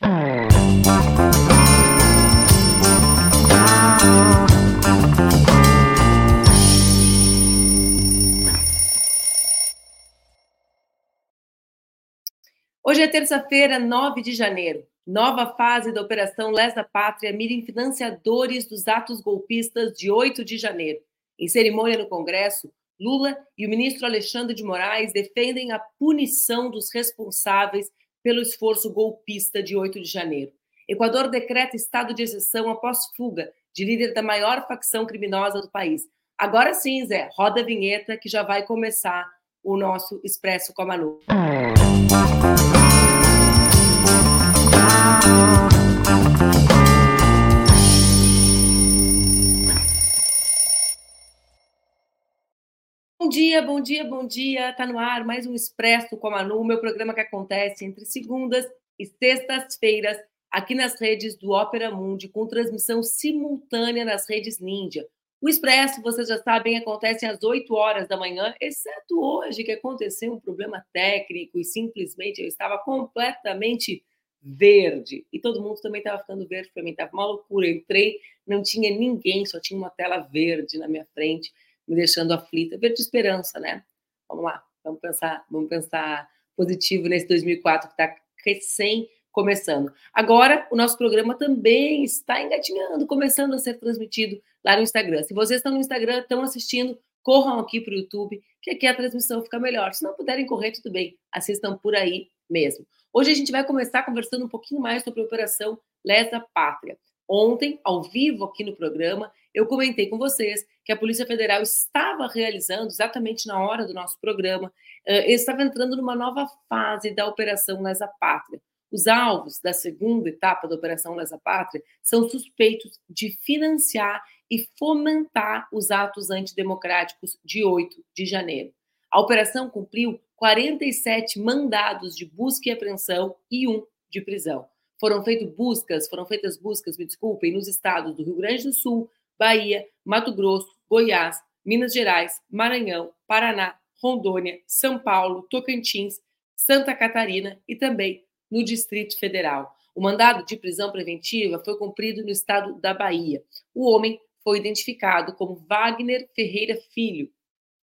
Hoje é terça-feira, 9 de janeiro. Nova fase da Operação Lesa Pátria mira em financiadores dos atos golpistas de 8 de janeiro. Em cerimônia no Congresso, Lula e o ministro Alexandre de Moraes defendem a punição dos responsáveis pelo esforço golpista de 8 de janeiro. Equador decreta estado de exceção após fuga de líder da maior facção criminosa do país. Agora sim, Zé, roda a vinheta que já vai começar o nosso Expresso com a Manu. Bom dia, bom dia, bom dia. Tá no ar mais um Expresso com a Manu, meu programa que acontece entre segundas e sextas-feiras aqui nas redes do Ópera Mundi, com transmissão simultânea nas redes Ninja. O Expresso, vocês já sabem, acontece às 8 horas da manhã, exceto hoje, que aconteceu um problema técnico e simplesmente eu estava completamente verde. E todo mundo também estava ficando verde para mim, estava uma loucura. Eu entrei, não tinha ninguém, só tinha uma tela verde na minha frente, me deixando aflita. Verde esperança, né? Vamos lá, vamos pensar, vamos pensar positivo nesse 2004 que está recém começando. Agora, o nosso programa também está engatinhando, começando a ser transmitido lá no Instagram. Se vocês estão no Instagram, estão assistindo, corram aqui para o YouTube, que aqui a transmissão fica melhor. Se não puderem correr, tudo bem, assistam por aí mesmo. Hoje a gente vai começar conversando um pouquinho mais sobre a Operação Lesa Pátria. Ontem, ao vivo aqui no programa, eu comentei com vocês que a Polícia Federal estava realizando, exatamente na hora do nosso programa, uh, estava entrando numa nova fase da Operação Lesa Pátria. Os alvos da segunda etapa da Operação Lesa Pátria são suspeitos de financiar e fomentar os atos antidemocráticos de 8 de janeiro. A operação cumpriu 47 mandados de busca e apreensão e um de prisão. Foram feitas buscas, foram feitas buscas, me desculpem, nos estados do Rio Grande do Sul, Bahia, Mato Grosso, Goiás, Minas Gerais, Maranhão, Paraná, Rondônia, São Paulo, Tocantins, Santa Catarina e também no Distrito Federal. O mandado de prisão preventiva foi cumprido no estado da Bahia. O homem foi identificado como Wagner Ferreira Filho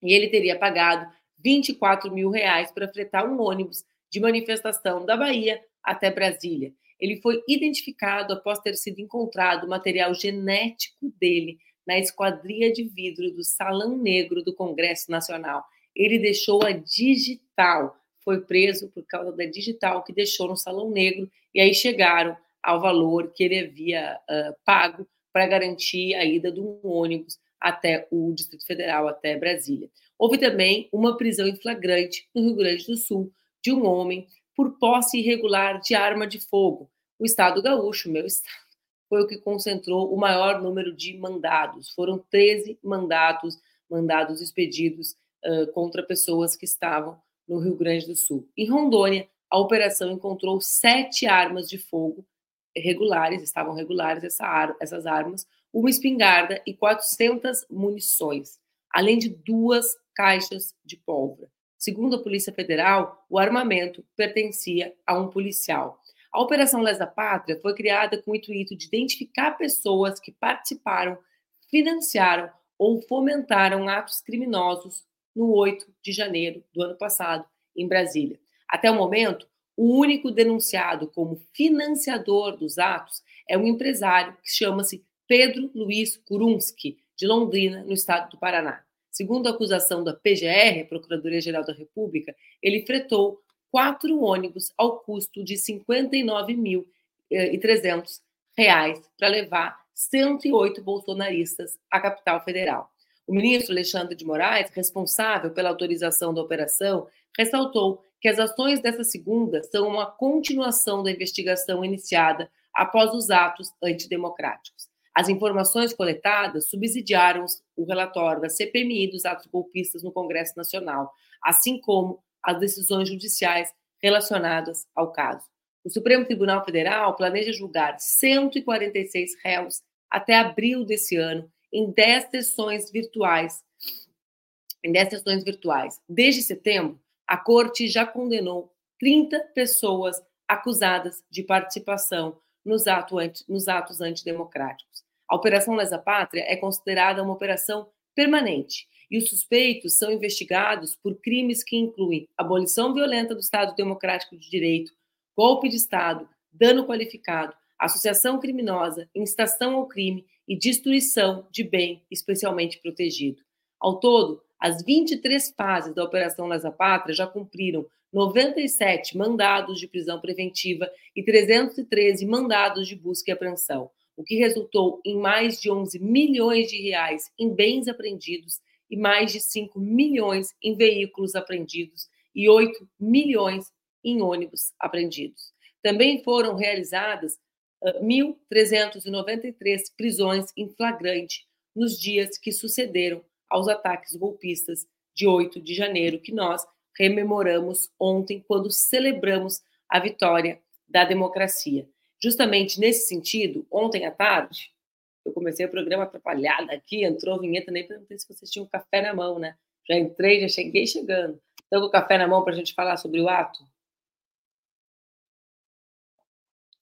e ele teria pagado 24 mil reais para fretar um ônibus de manifestação da Bahia até Brasília. Ele foi identificado após ter sido encontrado material genético dele na esquadria de vidro do Salão Negro do Congresso Nacional. Ele deixou a digital foi preso por causa da digital que deixou no Salão Negro, e aí chegaram ao valor que ele havia uh, pago para garantir a ida de um ônibus até o Distrito Federal, até Brasília. Houve também uma prisão em flagrante no Rio Grande do Sul de um homem por posse irregular de arma de fogo. O estado gaúcho, meu estado, foi o que concentrou o maior número de mandados. Foram 13 mandados, mandados expedidos uh, contra pessoas que estavam no Rio Grande do Sul. Em Rondônia, a operação encontrou sete armas de fogo regulares, estavam regulares essa ar, essas armas, uma espingarda e 400 munições, além de duas caixas de pólvora. Segundo a Polícia Federal, o armamento pertencia a um policial. A Operação Lesa Pátria foi criada com o intuito de identificar pessoas que participaram, financiaram ou fomentaram atos criminosos no 8 de janeiro do ano passado, em Brasília. Até o momento, o único denunciado como financiador dos atos é um empresário que chama-se Pedro Luiz Kurunski, de Londrina, no estado do Paraná. Segundo a acusação da PGR, Procuradoria-Geral da República, ele fretou quatro ônibus ao custo de R$ 59.300 para levar 108 bolsonaristas à capital federal. O ministro Alexandre de Moraes, responsável pela autorização da operação, ressaltou que as ações dessa segunda são uma continuação da investigação iniciada após os atos antidemocráticos. As informações coletadas subsidiaram o relatório da CPMI dos atos golpistas no Congresso Nacional, assim como as decisões judiciais relacionadas ao caso. O Supremo Tribunal Federal planeja julgar 146 réus até abril desse ano em 10 sessões virtuais. Em 10 sessões virtuais. Desde setembro, a corte já condenou 30 pessoas acusadas de participação nos, ato anti, nos atos antidemocráticos. A Operação Lesa Pátria é considerada uma operação permanente e os suspeitos são investigados por crimes que incluem abolição violenta do Estado Democrático de Direito, golpe de Estado, dano qualificado, associação criminosa, incitação ao crime e destruição de bem especialmente protegido. Ao todo, as 23 fases da Operação Lesa Pátria já cumpriram 97 mandados de prisão preventiva e 313 mandados de busca e apreensão, o que resultou em mais de 11 milhões de reais em bens apreendidos e mais de 5 milhões em veículos apreendidos e 8 milhões em ônibus apreendidos. Também foram realizadas uh, 1.393 prisões em flagrante nos dias que sucederam aos ataques golpistas de 8 de janeiro, que nós rememoramos ontem, quando celebramos a vitória da democracia. Justamente nesse sentido, ontem à tarde, eu comecei o programa atrapalhada aqui, entrou vinheta, nem perguntei se vocês tinham café na mão, né? Já entrei, já cheguei chegando. Então, com o café na mão para a gente falar sobre o ato?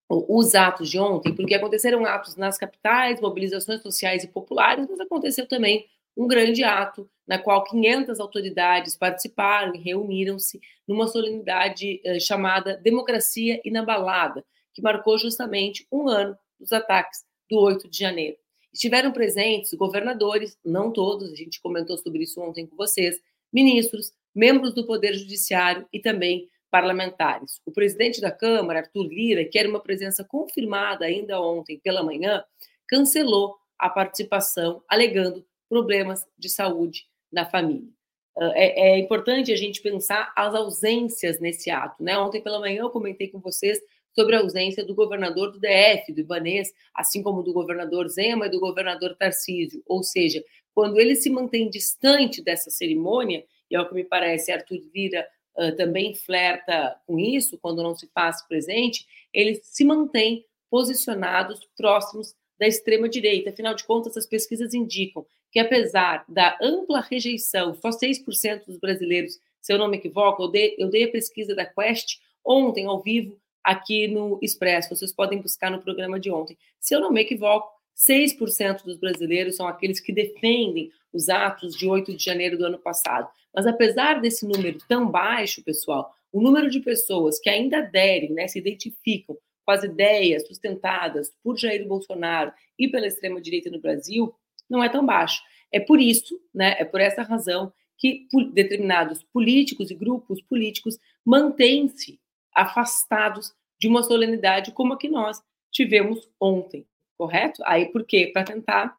Os atos de ontem, porque aconteceram atos nas capitais, mobilizações sociais e populares, mas aconteceu também um grande ato na qual 500 autoridades participaram e reuniram-se numa solenidade eh, chamada Democracia Inabalada, que marcou justamente um ano dos ataques do 8 de janeiro. Estiveram presentes governadores, não todos, a gente comentou sobre isso ontem com vocês, ministros, membros do Poder Judiciário e também parlamentares. O presidente da Câmara, Arthur Lira, que era uma presença confirmada ainda ontem pela manhã, cancelou a participação, alegando problemas de saúde na família. Ah, é, é, importante a gente pensar as ausências nesse ato. Né? Ontem pela manhã eu comentei com vocês sobre a ausência do governador do DF, do Ibanês, assim como do governador Zema e do governador Tarcísio. Ou seja, quando ele se mantém distante dessa cerimônia, e é o que me parece, Arthur Vira uh, também flerta com isso, quando não se faz presente, eles se mantêm posicionados próximos da extrema-direita. Afinal de contas, as pesquisas indicam que, apesar da ampla rejeição, só 6% dos brasileiros, se eu não me equivoco, eu dei, eu dei a pesquisa da Quest ontem, ao vivo, aqui no Expresso. Vocês podem buscar no programa de ontem. Se eu não me equivoco, 6% dos brasileiros são aqueles que defendem os atos de 8 de janeiro do ano passado. Mas apesar desse número tão baixo, pessoal, o número de pessoas que ainda aderem, né, se identificam com as ideias sustentadas por Jair Bolsonaro e pela extrema-direita no Brasil não é tão baixo. É por isso, né, é por essa razão que determinados políticos e grupos políticos mantêm-se afastados de uma solenidade como a que nós tivemos ontem, correto? Aí por quê? Para tentar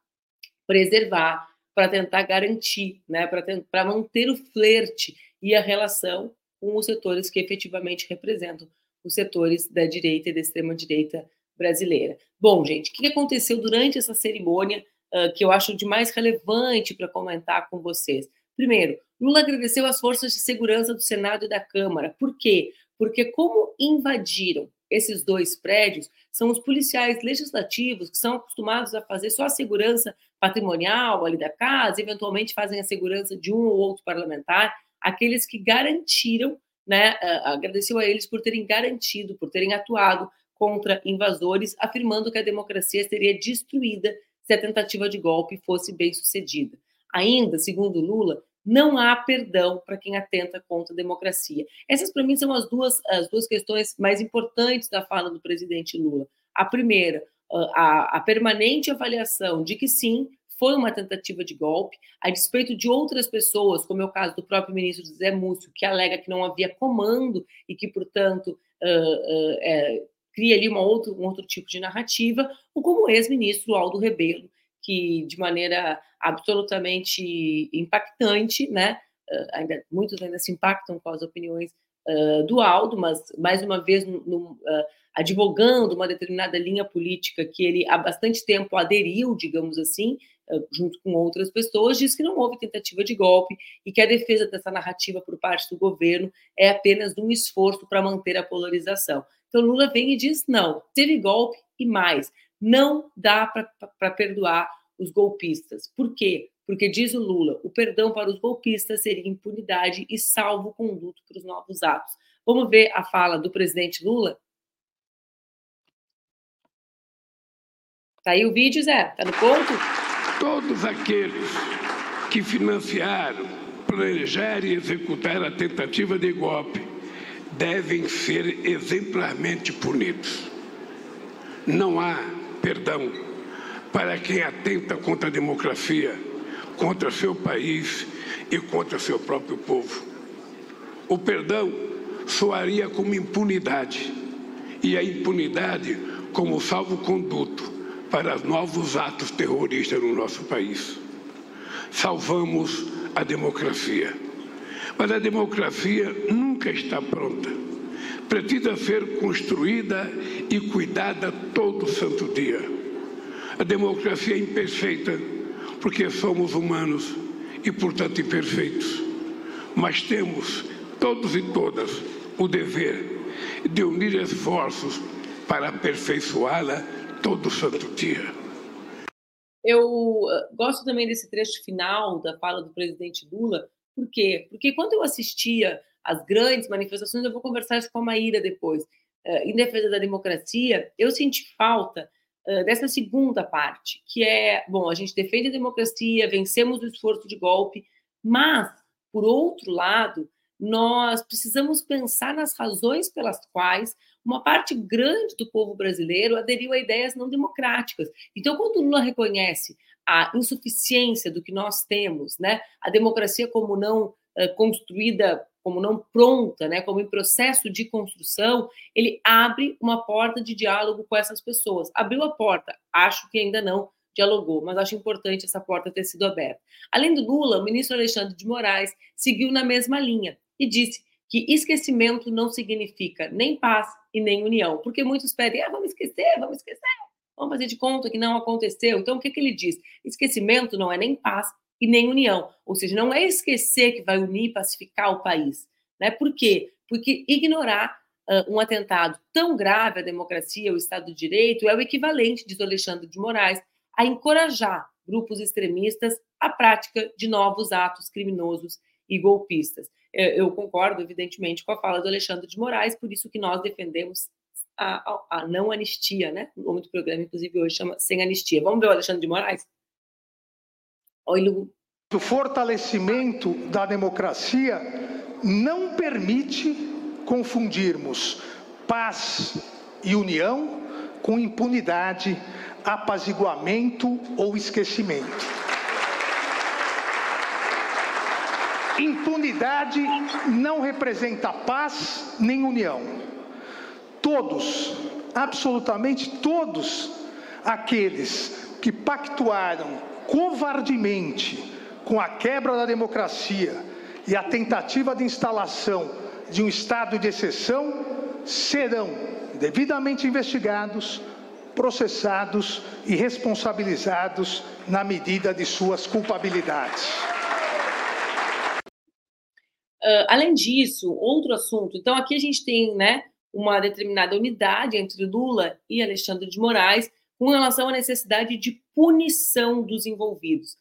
preservar, para tentar garantir, né, para manter o flerte e a relação com os setores que efetivamente representam os setores da direita e da extrema-direita brasileira. Bom, gente, o que aconteceu durante essa cerimônia uh, que eu acho de mais relevante para comentar com vocês? Primeiro, Lula agradeceu às forças de segurança do Senado e da Câmara. Por quê? Porque, como invadiram esses dois prédios, são os policiais legislativos que são acostumados a fazer só a segurança patrimonial ali da casa, eventualmente fazem a segurança de um ou outro parlamentar, aqueles que garantiram né, agradeceu a eles por terem garantido, por terem atuado contra invasores, afirmando que a democracia seria destruída se a tentativa de golpe fosse bem sucedida. Ainda, segundo Lula, não há perdão para quem atenta contra a democracia. Essas, para mim, são as duas, as duas questões mais importantes da fala do presidente Lula. A primeira, a, a permanente avaliação de que sim, foi uma tentativa de golpe, a despeito de outras pessoas, como é o caso do próprio ministro José Múcio, que alega que não havia comando e que, portanto, uh, uh, é, cria ali uma outro, um outro tipo de narrativa, ou como o ex-ministro Aldo Rebelo, que de maneira absolutamente impactante, né, uh, ainda, muitos ainda se impactam com as opiniões do Aldo, mas mais uma vez no, no, advogando uma determinada linha política que ele há bastante tempo aderiu, digamos assim, eh, junto com outras pessoas, diz que não houve tentativa de golpe e que a defesa dessa narrativa por parte do governo é apenas um esforço para manter a polarização. Então Lula vem e diz: não, teve golpe e mais, não dá para perdoar os golpistas. Por quê? Porque, diz o Lula, o perdão para os golpistas seria impunidade e salvo conduto para os novos atos. Vamos ver a fala do presidente Lula? Está aí o vídeo, Zé? Está no ponto? Todos aqueles que financiaram, planejaram e executaram a tentativa de golpe devem ser exemplarmente punidos. Não há perdão para quem atenta contra a democracia, contra seu país e contra seu próprio povo. O perdão soaria como impunidade e a impunidade como salvo-conduto para novos atos terroristas no nosso país. Salvamos a democracia. Mas a democracia nunca está pronta. Precisa ser construída e cuidada todo santo dia. A democracia é imperfeita porque somos humanos e, portanto, imperfeitos. Mas temos, todos e todas, o dever de unir esforços para aperfeiçoá-la todo santo dia. Eu ah, gosto também desse trecho final da fala do presidente Lula. Por quê? Porque quando eu assistia às grandes manifestações, eu vou conversar isso com a Maíra depois, ah, em defesa da democracia, eu senti falta ah, dessa segunda parte, que é, bom, a gente defende a democracia, vencemos o esforço de golpe, mas, por outro lado, nós precisamos pensar nas razões pelas quais uma parte grande do povo brasileiro aderiu a ideias não democráticas. Então, quando Lula reconhece a insuficiência do que nós temos, né, a democracia como não uh, construída, como não pronta, né, como em processo de construção, ele abre uma porta de diálogo com essas pessoas. Abriu a porta, acho que ainda não dialogou, mas acho importante essa porta ter sido aberta. Além do Lula, o ministro Alexandre de Moraes seguiu na mesma linha e disse que esquecimento não significa nem paz e nem união, porque muitos pedem, ah, vamos esquecer, vamos esquecer, vamos fazer de conta que não aconteceu. Então, o que, que ele diz? Esquecimento não é nem paz e nem união, ou seja, não é esquecer que vai unir e pacificar o país. Né? Por quê? Porque ignorar uh, um atentado tão grave à democracia, ao Estado de Direito, é o equivalente, diz Alexandre de Moraes, a encorajar grupos extremistas à prática de novos atos criminosos e golpistas. É, eu concordo, evidentemente, com a fala do Alexandre de Moraes, por isso que nós defendemos a, a, a não anistia, né? O nome do programa, inclusive, hoje chama Sem Anistia. Vamos ver o Alexandre de Moraes? O fortalecimento da democracia não permite confundirmos paz e união com impunidade, apaziguamento ou esquecimento. Impunidade não representa paz nem união. Todos, absolutamente todos, aqueles que pactuaram covardemente com a quebra da democracia e a tentativa de instalação de um estado de exceção serão devidamente investigados, processados e responsabilizados na medida de suas culpabilidades. Uh, além disso, outro assunto. Então, aqui a gente tem né, uma determinada unidade entre Lula e Alexandre de Moraes com relação à necessidade de punição dos envolvidos.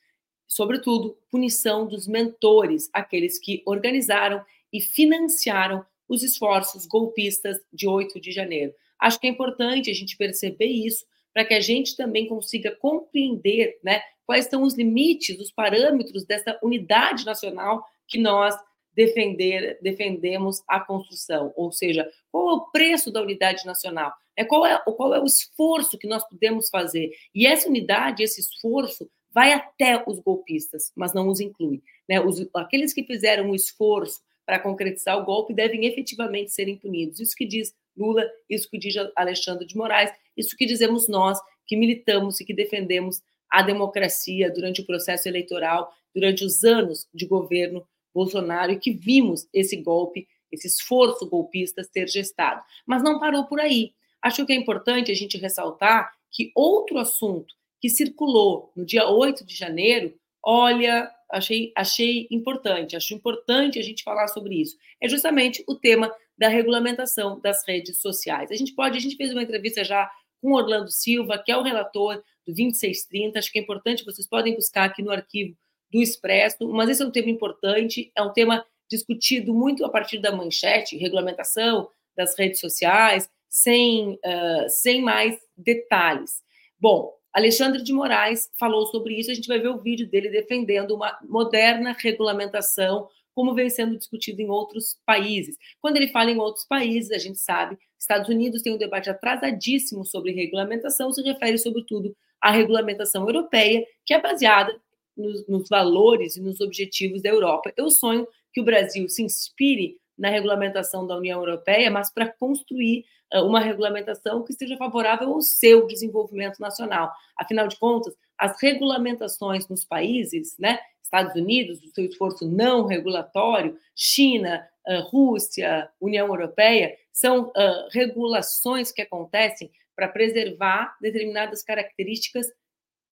Sobretudo, punição dos mentores, aqueles que organizaram e financiaram os esforços golpistas de 8 de janeiro. Acho que é importante a gente perceber isso para que a gente também consiga compreender né, quais são os limites, os parâmetros dessa unidade nacional que nós defender, defendemos a construção, ou seja, qual é o preço da unidade nacional, é, qual, é, qual é o esforço que nós podemos fazer. E essa unidade, esse esforço, vai até os golpistas, mas não os inclui. Né? Os, aqueles que fizeram o esforço para concretizar o golpe devem efetivamente serem punidos. Isso que diz Lula, isso que diz Alexandre de Moraes, isso que dizemos nós, que militamos e que defendemos a democracia durante o processo eleitoral, durante os anos de governo Bolsonaro e que vimos esse golpe, esse esforço golpista ser gestado. Mas não parou por aí. Acho que é importante a gente ressaltar que outro assunto que circulou no dia 8 de janeiro, olha, achei, achei importante, acho importante a gente falar sobre isso. É justamente o tema da regulamentação das redes sociais. A gente pode, a gente fez uma entrevista já com Orlando Silva, que é o relator do 2630, acho que é importante, vocês podem buscar aqui no arquivo do Expresso, mas esse é um tema importante, é um tema discutido muito a partir da manchete, regulamentação das redes sociais, sem, uh, sem mais detalhes. Bom, Alexandre de Moraes falou sobre isso, a gente vai ver o vídeo dele defendendo uma moderna regulamentação, como vem sendo discutido em outros países. Quando ele fala em outros países, a gente sabe, Estados Unidos tem um debate atrasadíssimo sobre regulamentação, se refere sobretudo à regulamentação europeia, que é baseada nos, nos valores e nos objetivos da Europa. Eu sonho que o Brasil se inspire na regulamentação da União Europeia, mas para construir uma regulamentação que seja favorável ao seu desenvolvimento nacional. Afinal de contas, as regulamentações nos países, né, Estados Unidos, o seu esforço não regulatório, China, Rússia, União Europeia, são uh, regulações que acontecem para preservar determinadas características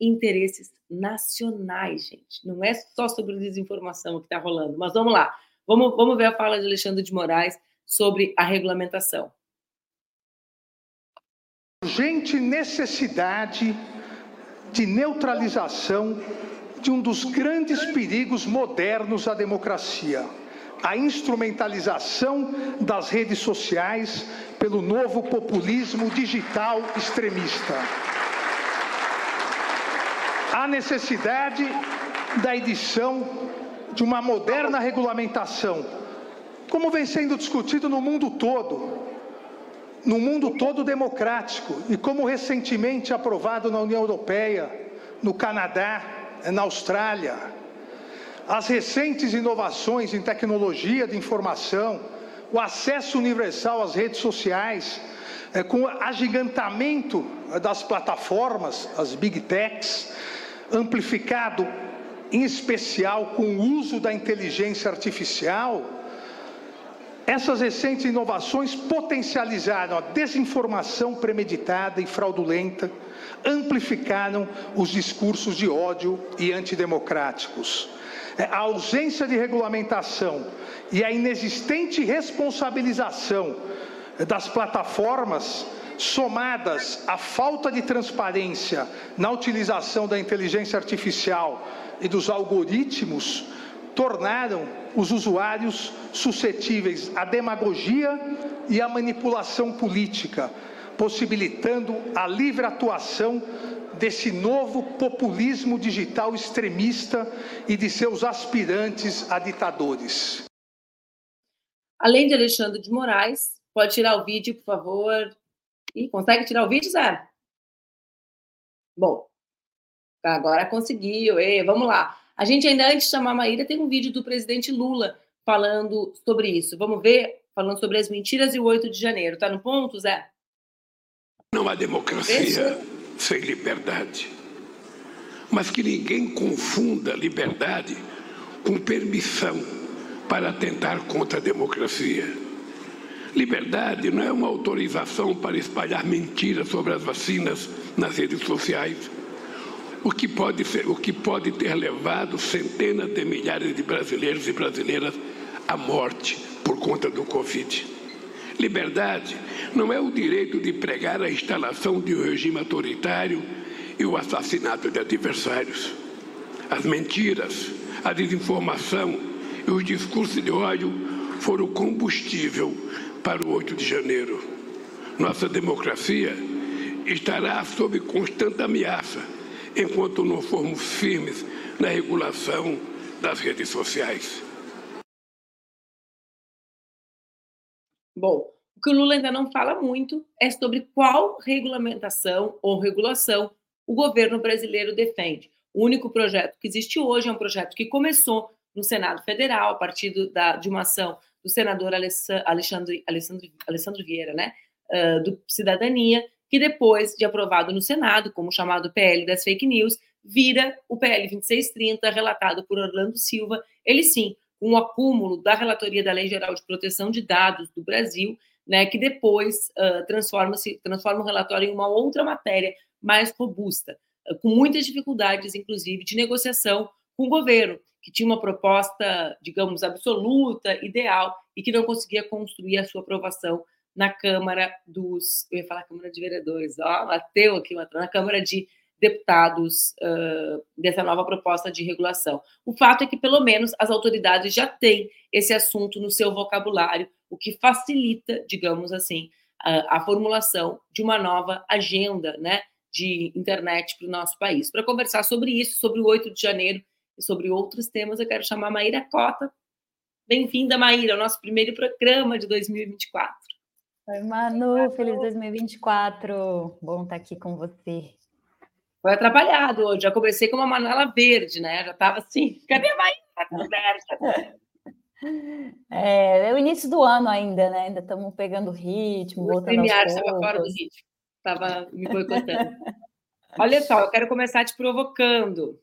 e interesses nacionais, gente. Não é só sobre desinformação que está rolando, mas vamos lá. Vamos, vamos ver a fala de Alexandre de Moraes sobre a regulamentação urgente necessidade de neutralização de um dos grandes perigos modernos à democracia, a instrumentalização das redes sociais pelo novo populismo digital extremista. A necessidade da edição de uma moderna regulamentação, como vem sendo discutido no mundo todo, no mundo todo democrático e como recentemente aprovado na União Europeia, no Canadá, na Austrália. As recentes inovações em tecnologia de informação, o acesso universal às redes sociais, é, com o agigantamento das plataformas, as big techs, amplificado em especial com o uso da inteligência artificial, essas recentes inovações potencializaram a desinformação premeditada e fraudulenta, amplificaram os discursos de ódio e antidemocráticos. É, a ausência de regulamentação e a inexistente responsabilização das plataformas, somadas à falta de transparência na utilização da inteligência artificial e dos algoritmos, tornaram os usuários suscetíveis à demagogia e à manipulação política, possibilitando a livre atuação desse novo populismo digital extremista e de seus aspirantes a ditadores. Além de Alexandre de Moraes, pode tirar o vídeo, por favor. Ih, consegue tirar o vídeo, Zé? Bom, agora conseguiu. Ei, vamos lá. A gente ainda antes de chamar a Maíra tem um vídeo do presidente Lula falando sobre isso. Vamos ver? Falando sobre as mentiras e o 8 de janeiro. Tá no ponto, Zé? Não há democracia sem liberdade. Mas que ninguém confunda liberdade com permissão para atentar contra a democracia. Liberdade não é uma autorização para espalhar mentiras sobre as vacinas nas redes sociais o que pode, ser, o que pode ter levado centenas de milhares de brasileiros e brasileiras à morte por conta do Covid. Liberdade não é o direito de pregar a instalação de um regime autoritário e o assassinato de adversários. As mentiras, a desinformação e os discursos de ódio foram combustível para o 8 de janeiro. Nossa democracia estará sob constante ameaça enquanto não formos firmes na regulação das redes sociais. Bom, o que o Lula ainda não fala muito é sobre qual regulamentação ou regulação o governo brasileiro defende. O único projeto que existe hoje é um projeto que começou no Senado Federal, a partir do, da, de uma ação do senador Alexandre, Alexandre, Alexandre Vieira, né, uh, do Cidadania, que depois de aprovado no Senado, como chamado PL das fake news, vira o PL 2630, relatado por Orlando Silva, ele sim, um acúmulo da relatoria da Lei Geral de Proteção de Dados do Brasil, né, que depois uh, transforma-se transforma o relatório em uma outra matéria mais robusta, uh, com muitas dificuldades, inclusive, de negociação com o governo, que tinha uma proposta, digamos, absoluta, ideal, e que não conseguia construir a sua aprovação na Câmara dos. Eu ia falar Câmara de Vereadores, ó, bateu aqui, na Câmara de Deputados uh, dessa nova proposta de regulação. O fato é que, pelo menos, as autoridades já têm esse assunto no seu vocabulário, o que facilita, digamos assim, a, a formulação de uma nova agenda, né? de internet para o nosso país. Para conversar sobre isso, sobre o 8 de janeiro e sobre outros temas, eu quero chamar a Maíra Cota. Bem-vinda, Maíra, ao nosso primeiro programa de 2024. Oi, Manu, feliz 2024. Bom estar aqui com você. Foi atrapalhado hoje. Já comecei com uma Manuela verde, né? Já estava assim, cadê a Maíra? Tá é, é o início do ano ainda, né? Ainda estamos pegando ritmo, o aos estava fora do ritmo. Estava me boicotando. Olha só, eu quero começar te provocando.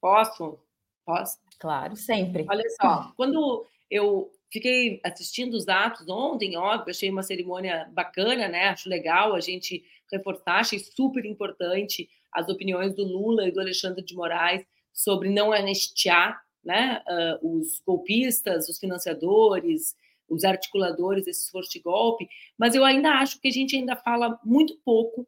Posso? Posso? Claro, sempre. Olha só, quando eu fiquei assistindo os atos ontem, óbvio, achei uma cerimônia bacana, né? Acho legal a gente reforçar, achei super importante as opiniões do Lula e do Alexandre de Moraes sobre não anistiar né, uh, os golpistas, os financiadores, os articuladores desse esforço de golpe, mas eu ainda acho que a gente ainda fala muito pouco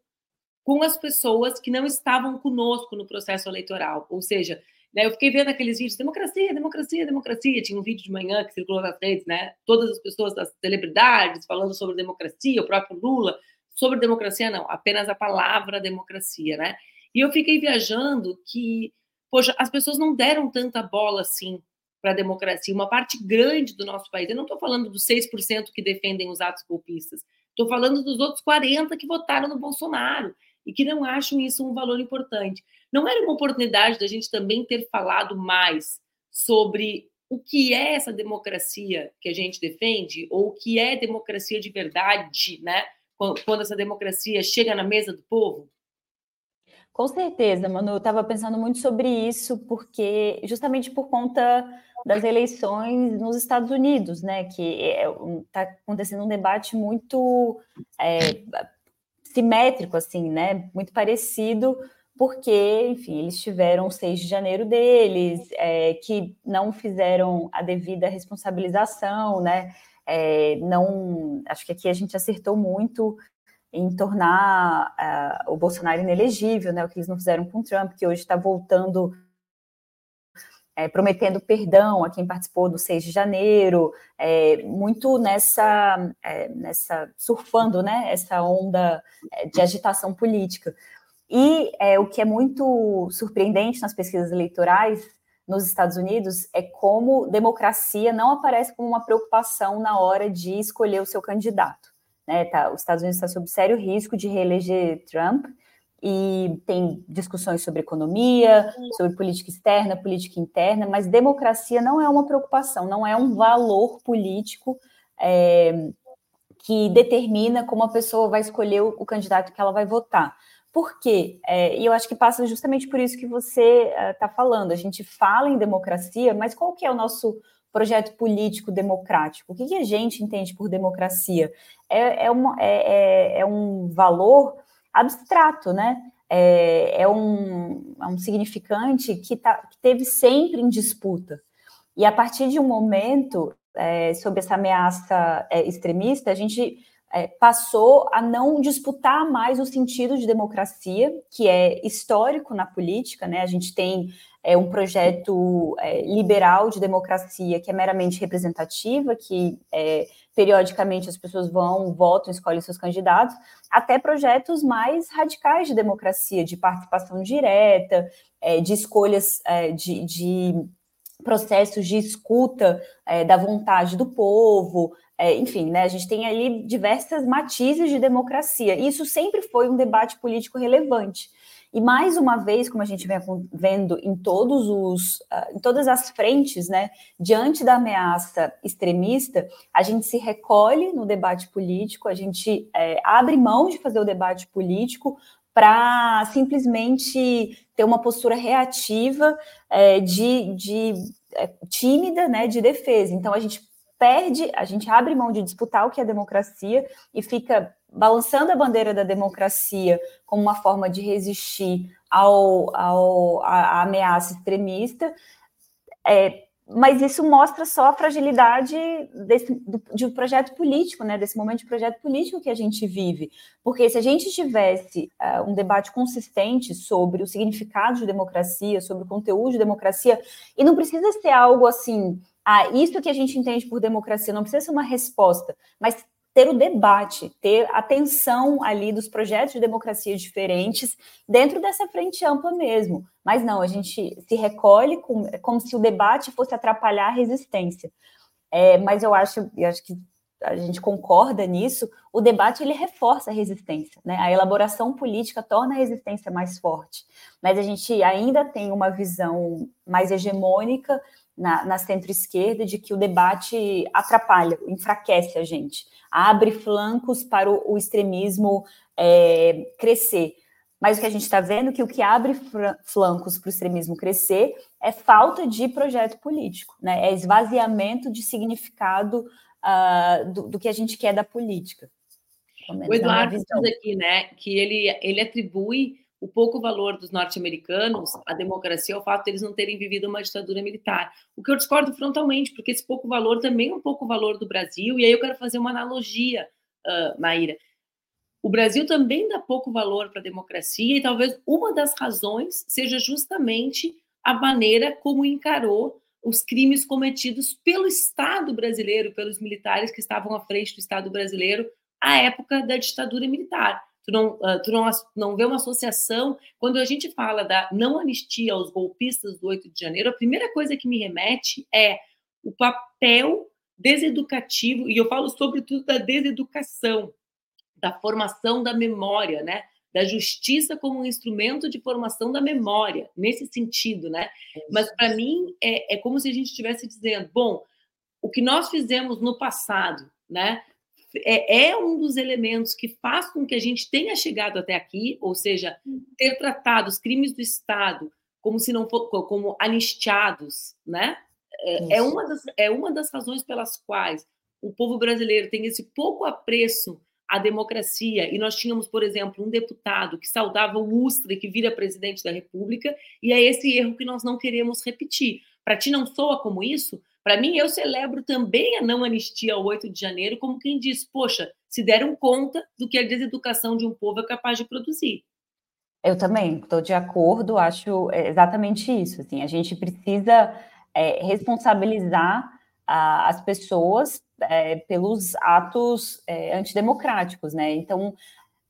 com as pessoas que não estavam conosco no processo eleitoral. Ou seja, né, eu fiquei vendo aqueles vídeos, democracia, democracia, democracia. Tinha um vídeo de manhã que circulou nas redes, né? Todas as pessoas, as celebridades, falando sobre democracia, o próprio Lula, sobre democracia, não, apenas a palavra democracia, né? E eu fiquei viajando que poxa, as pessoas não deram tanta bola assim para a democracia. Uma parte grande do nosso país, eu não estou falando dos 6% que defendem os atos golpistas, estou falando dos outros 40% que votaram no Bolsonaro e que não acham isso um valor importante. Não era uma oportunidade da gente também ter falado mais sobre o que é essa democracia que a gente defende, ou o que é democracia de verdade, né? Quando essa democracia chega na mesa do povo? Com certeza, Manu, eu estava pensando muito sobre isso, porque justamente por conta das eleições nos Estados Unidos, né, que está é, acontecendo um debate muito é, simétrico, assim, né, muito parecido, porque, enfim, eles tiveram o 6 de janeiro deles, é, que não fizeram a devida responsabilização, né, é, não, acho que aqui a gente acertou muito em tornar uh, o Bolsonaro inelegível, né, o que eles não fizeram com o Trump, que hoje está voltando, é, prometendo perdão a quem participou do 6 de janeiro, é, muito nessa, é, nessa, surfando né, essa onda de agitação política. E o que é muito surpreendente nas pesquisas eleitorais nos Estados Unidos é como democracia não aparece como uma preocupação na hora de escolher o seu candidato. Né, tá, os Estados Unidos está sob sério risco de reeleger Trump e tem discussões sobre economia, sobre política externa, política interna, mas democracia não é uma preocupação, não é um valor político é, que determina como a pessoa vai escolher o, o candidato que ela vai votar. Por quê? É, e eu acho que passa justamente por isso que você está uh, falando. A gente fala em democracia, mas qual que é o nosso projeto político democrático. O que, que a gente entende por democracia? É, é, uma, é, é, é um valor abstrato, né? É, é, um, é um significante que, tá, que teve sempre em disputa. E a partir de um momento, é, sob essa ameaça é, extremista, a gente é, passou a não disputar mais o sentido de democracia, que é histórico na política, né? A gente tem é, um projeto é, liberal de democracia que é meramente representativa, que é, periodicamente as pessoas vão, votam, escolhem seus candidatos, até projetos mais radicais de democracia, de participação direta, é, de escolhas é, de, de processos de escuta é, da vontade do povo, é, enfim, né, a gente tem ali diversas matizes de democracia. E isso sempre foi um debate político relevante. E mais uma vez, como a gente vem vendo em todos os, uh, em todas as frentes, né, diante da ameaça extremista, a gente se recolhe no debate político, a gente é, abre mão de fazer o debate político para simplesmente ter uma postura reativa é, de, de é, tímida, né, de defesa. Então a gente perde, a gente abre mão de disputar o que é democracia e fica balançando a bandeira da democracia como uma forma de resistir ao, ao à ameaça extremista. É, mas isso mostra só a fragilidade desse, do, de um projeto político, né, desse momento de projeto político que a gente vive. Porque se a gente tivesse uh, um debate consistente sobre o significado de democracia, sobre o conteúdo de democracia, e não precisa ser algo assim ah, isso que a gente entende por democracia não precisa ser uma resposta, mas ter o debate, ter atenção ali dos projetos de democracia diferentes dentro dessa frente ampla mesmo. Mas não, a gente se recolhe com, como se o debate fosse atrapalhar a resistência. É, mas eu acho, eu acho que a gente concorda nisso, o debate ele reforça a resistência, né? A elaboração política torna a resistência mais forte. Mas a gente ainda tem uma visão mais hegemônica na, na centro-esquerda de que o debate atrapalha, enfraquece a gente, abre flancos para o, o extremismo é, crescer. Mas o que a gente está vendo é que o que abre flancos para o extremismo crescer é falta de projeto político, né? é esvaziamento de significado uh, do, do, que a gente quer da política. O Eduardo diz aqui né, que ele, ele atribui o pouco valor dos norte-americanos à democracia ao fato de eles não terem vivido uma ditadura militar. O que eu discordo frontalmente, porque esse pouco valor também é um pouco valor do Brasil, e aí eu quero fazer uma analogia, uh, Maíra. O Brasil também dá pouco valor para a democracia, e talvez uma das razões seja justamente a maneira como encarou os crimes cometidos pelo Estado brasileiro, pelos militares que estavam à frente do Estado brasileiro à época da ditadura militar tu não, uh, tu não, não vê uma associação. Quando a gente fala da não anistia aos golpistas do 8 de janeiro, a primeira coisa que me remete é o papel deseducativo, e eu falo sobretudo da deseducação, da formação da memória, né? Da justiça como um instrumento de formação da memória, nesse sentido, né? Mas para mim é, é como se a gente estivesse dizendo, bom, o que nós fizemos no passado, né? É, é, um dos elementos que faz com que a gente tenha chegado até aqui, ou seja, ter tratado os crimes do Estado como se não for, como anistiados, né? É, é, uma das, é uma das razões pelas quais o povo brasileiro tem esse pouco apreço à democracia. E nós tínhamos, por exemplo, um deputado que saudava o Ustra e que vira presidente da República, e é esse erro que nós não queremos repetir. Para ti não soa como isso? Para mim, eu celebro também a não anistia ao 8 de janeiro, como quem diz, poxa, se deram conta do que a deseducação de um povo é capaz de produzir. Eu também estou de acordo, acho exatamente isso. Assim, a gente precisa é, responsabilizar a, as pessoas é, pelos atos é, antidemocráticos, né? Então,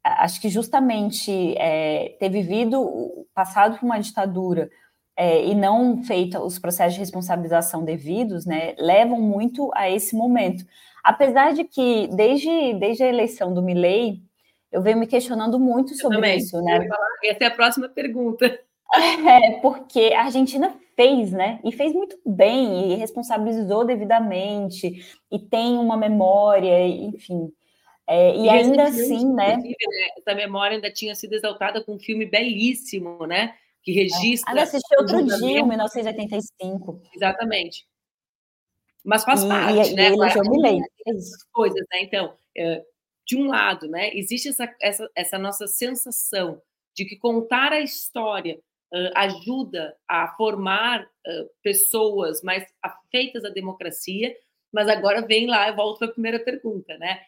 acho que justamente é, ter vivido, passado por uma ditadura é, e não feito os processos de responsabilização devidos, né, levam muito a esse momento. Apesar de que, desde, desde a eleição do Milley, eu venho me questionando muito sobre isso, né? Essa é a próxima pergunta. É, porque a Argentina fez, né? E fez muito bem, e responsabilizou devidamente, e tem uma memória, enfim. É, e, e ainda assim, né? né? Essa memória ainda tinha sido exaltada com um filme belíssimo, né? Que registra. Ah, assisti outro dia, 1985. Exatamente. Mas faz e, parte, e, né? E elegeu Milley. Coisas, né? Então, é, de um lado, né, existe essa, essa, essa nossa sensação de que contar a história uh, ajuda a formar uh, pessoas mais afeitas à democracia, mas agora vem lá, eu volto para a primeira pergunta, né?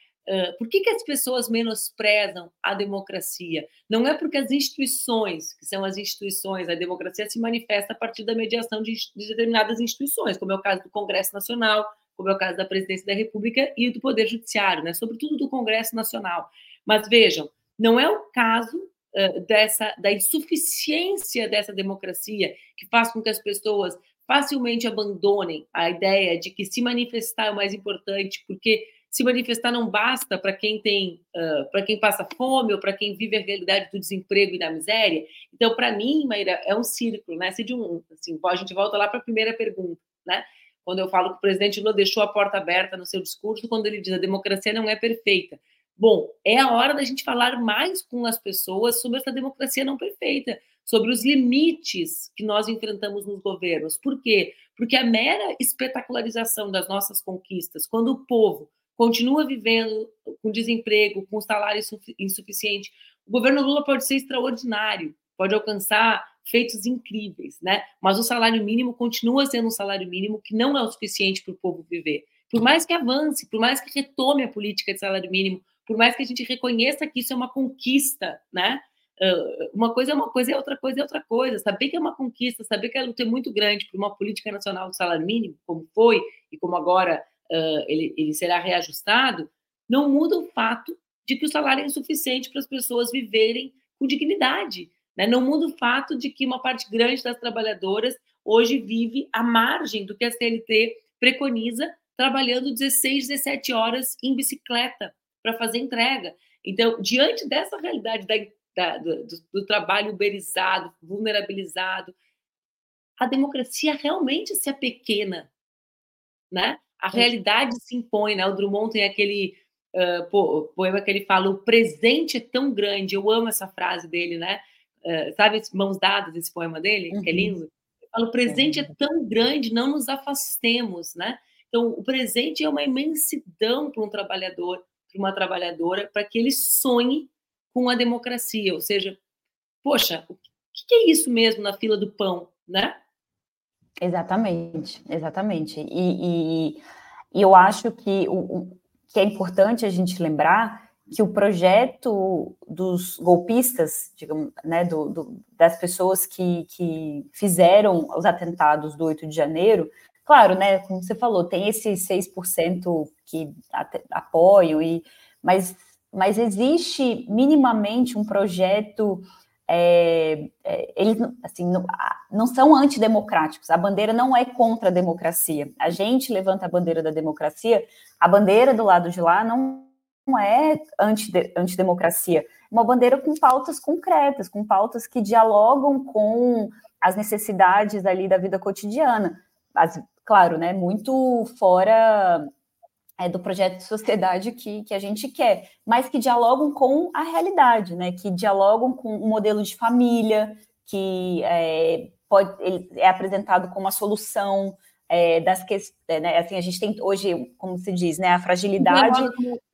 Por que, que as pessoas menosprezam a democracia? Não é porque as instituições, que são as instituições, a democracia se manifesta a partir da mediação de, de determinadas instituições, como é o caso do Congresso Nacional, como é o caso da Presidência da República e do Poder Judiciário, né? sobretudo do Congresso Nacional. Mas vejam, não é o caso uh, dessa da insuficiência dessa democracia que faz com que as pessoas facilmente abandonem a ideia de que se manifestar é o mais importante, porque se manifestar não basta para quem tem, uh, para quem passa fome ou para quem vive a realidade do desemprego e da miséria. Então, para mim, Maíra, é um círculo, né? Se de um, assim, a gente volta lá para a primeira pergunta, né? Quando eu falo que o presidente Lula deixou a porta aberta no seu discurso, quando ele diz a democracia não é perfeita. Bom, é a hora da gente falar mais com as pessoas sobre essa democracia não perfeita, sobre os limites que nós enfrentamos nos governos. Por quê? Porque a mera espetacularização das nossas conquistas, quando o povo continua vivendo com desemprego, com salário insuficiente. O governo Lula pode ser extraordinário, pode alcançar feitos incríveis, né? Mas o salário mínimo continua sendo um salário mínimo que não é o suficiente para o povo viver. Por mais que avance, por mais que retome a política de salário mínimo, por mais que a gente reconheça que isso é uma conquista, né? uma coisa é uma coisa e outra coisa é outra coisa. Saber que é uma conquista, saber que a luta é muito grande por uma política nacional do salário mínimo, como foi e como agora uh, ele, ele será reajustado, não muda o fato de que o salário é insuficiente para as pessoas viverem com dignidade. Né? Não muda o fato de que uma parte grande das trabalhadoras hoje vive à margem do que a CLT preconiza, trabalhando 16, 17 horas em bicicleta para fazer entrega. Então, diante dessa realidade da, da, do, do, trabalho uberizado, vulnerabilizado, a democracia realmente se apequena, né? A realidade se impõe, né? O Drummond tem aquele uh, poema que ele fala: o presente é tão grande. Eu amo essa frase dele, né? Uh, sabe, mãos dadas, esse poema dele, uhum. que é uhum. lindo. Ele fala: o presente é tão grande, não nos afastemos, né? Então, o presente é uma imensidão para um trabalhador, para uma trabalhadora, para que ele sonhe com a democracia. Ou seja, poxa, o que é isso mesmo na fila do pão, né? Exatamente, exatamente. E, e, e eu acho que o, que é importante a gente lembrar que o projeto dos golpistas, digamos, né, do, do, das pessoas que, que fizeram os atentados do 8 de janeiro, claro, né, como você falou, tem esses 6% que apoiam, e, mas, mas existe minimamente um projeto é, é, eles assim, não, não, são antidemocráticos. A bandeira não é contra a democracia. A gente levanta a bandeira da democracia, a bandeira do lado de lá não, não é antidemocracia. É uma bandeira com pautas concretas, com pautas que dialogam com as necessidades ali da vida cotidiana. As, claro, né, muito fora é, do projeto de sociedade que, que a gente quer, mas que dialogam com a realidade, né? Que dialogam com o um modelo de família, que é, pode, é apresentado como a solução é, das questões, é, né? Assim, a gente tem hoje, como se diz, né? A fragilidade.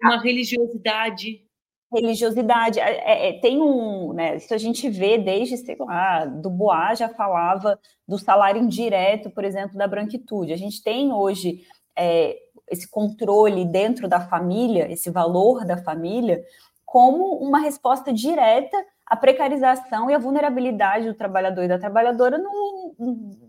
Uma religiosidade. Religiosidade. É, é, tem um, né? Isso a gente vê desde, sei lá, do Bois já falava do salário indireto, por exemplo, da branquitude. A gente tem hoje é, esse controle dentro da família, esse valor da família, como uma resposta direta à precarização e à vulnerabilidade do trabalhador e da trabalhadora no,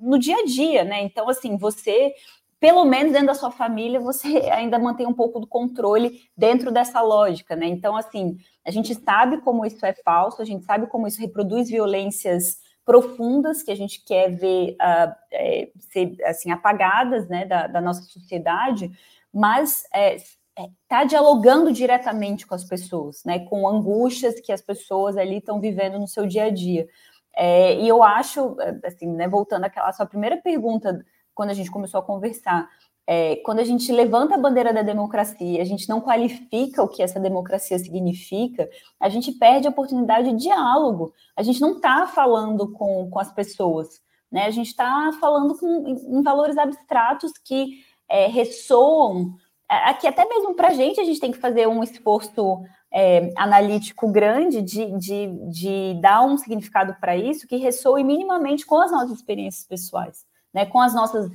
no dia a dia, né? Então, assim, você, pelo menos dentro da sua família, você ainda mantém um pouco do controle dentro dessa lógica, né? Então, assim, a gente sabe como isso é falso, a gente sabe como isso reproduz violências profundas que a gente quer ver uh, é, ser assim apagadas né, da, da nossa sociedade, mas está é, é, tá dialogando diretamente com as pessoas, né, com angústias que as pessoas ali estão vivendo no seu dia a dia. É, e eu acho, é, assim, né, voltando àquela sua primeira pergunta, quando a gente começou a conversar, é, quando a gente levanta a bandeira da democracia, a gente não qualifica o que essa democracia significa, a gente perde a oportunidade de diálogo. A gente não está falando com, com as pessoas, né? A gente está falando com, em, valores abstratos que é, ressoam. Aqui, até mesmo para a gente, a gente tem que fazer um esforço é, analítico grande de, de, de dar um significado para isso que ressoe minimamente com as nossas experiências pessoais, né, com as nossas,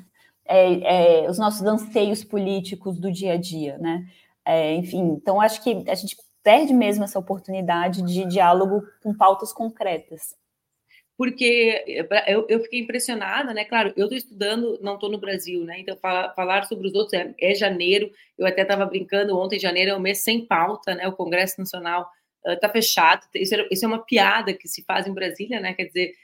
é, é, os nossos anseios políticos do dia a dia, né? É, enfim, então acho que a gente perde mesmo essa oportunidade de diálogo com pautas concretas porque eh, eu, eu fiquei impressionada, né? Claro, eu estou estudando, não estou no Brasil, né? Então, falar, falar sobre os outros é, é janeiro. Eu até estava brincando ontem, janeiro é um mês sem pauta, né? O Congresso Nacional está uh, fechado. Isso é, isso é uma piada que se faz em Brasília, né? Quer dizer,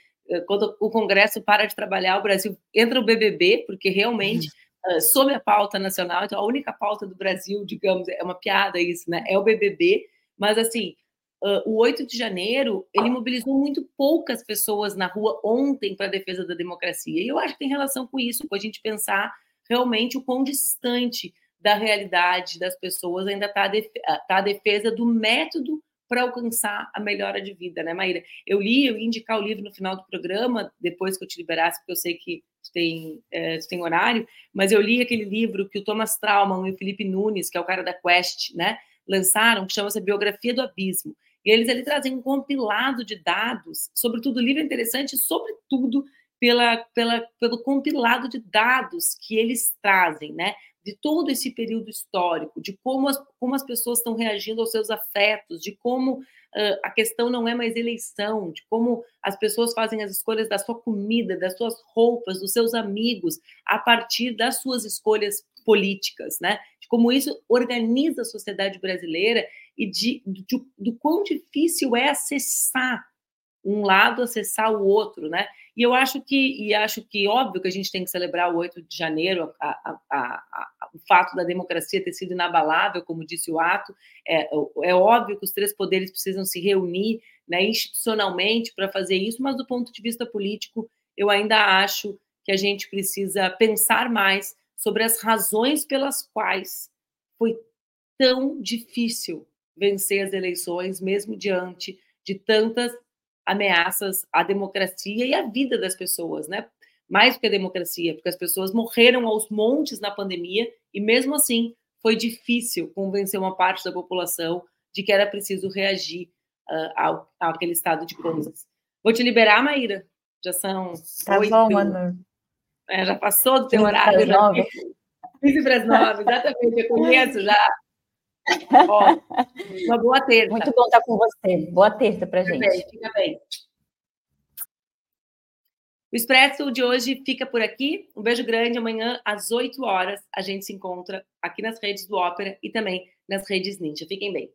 quando o Congresso para de trabalhar, o Brasil entra o BBB, porque realmente. Uh, sob a pauta nacional, então a única pauta do Brasil, digamos, é uma piada isso, né? É o BBB, mas assim, uh, o 8 de janeiro, ele mobilizou muito poucas pessoas na rua ontem para a defesa da democracia. E eu acho que tem relação com isso, com a gente pensar realmente o quão distante da realidade das pessoas ainda está a, def tá a defesa do método para alcançar a melhora de vida, né, Maíra? Eu li, eu ia indicar o livro no final do programa, depois que eu te liberasse, porque eu sei que tu tem, é, tu tem horário, mas eu li aquele livro que o Thomas Trauman e o Felipe Nunes, que é o cara da Quest, né, lançaram, que chama-se Biografia do Abismo. E eles ali trazem um compilado de dados, sobretudo o livro é interessante, sobretudo pela, pela, pelo compilado de dados que eles trazem, né? De todo esse período histórico, de como as, como as pessoas estão reagindo aos seus afetos, de como uh, a questão não é mais eleição, de como as pessoas fazem as escolhas da sua comida, das suas roupas, dos seus amigos, a partir das suas escolhas políticas, né? como isso organiza a sociedade brasileira e de, de, do quão difícil é acessar um lado, acessar o outro, né? E eu acho que, e acho que óbvio que a gente tem que celebrar o 8 de janeiro, a, a, a, o fato da democracia ter sido inabalável, como disse o ato, é, é óbvio que os três poderes precisam se reunir né, institucionalmente para fazer isso, mas do ponto de vista político, eu ainda acho que a gente precisa pensar mais sobre as razões pelas quais foi tão difícil vencer as eleições, mesmo diante de tantas ameaças à democracia e à vida das pessoas, né? Mais do que a democracia, porque as pessoas morreram aos montes na pandemia e mesmo assim foi difícil convencer uma parte da população de que era preciso reagir uh, ao, àquele estado de coisas. Vou te liberar, Maíra. Já são tá oito. Bom, Manu. É, já passou do teu horário. 15 para as 9, exatamente. Eu conheço já. Ó, uma boa terça. Muito bom estar com você. Boa terça para gente. Bem, fica bem. O Expresso de hoje fica por aqui. Um beijo grande. Amanhã, às 8 horas, a gente se encontra aqui nas redes do Ópera e também nas redes Ninja. Fiquem bem.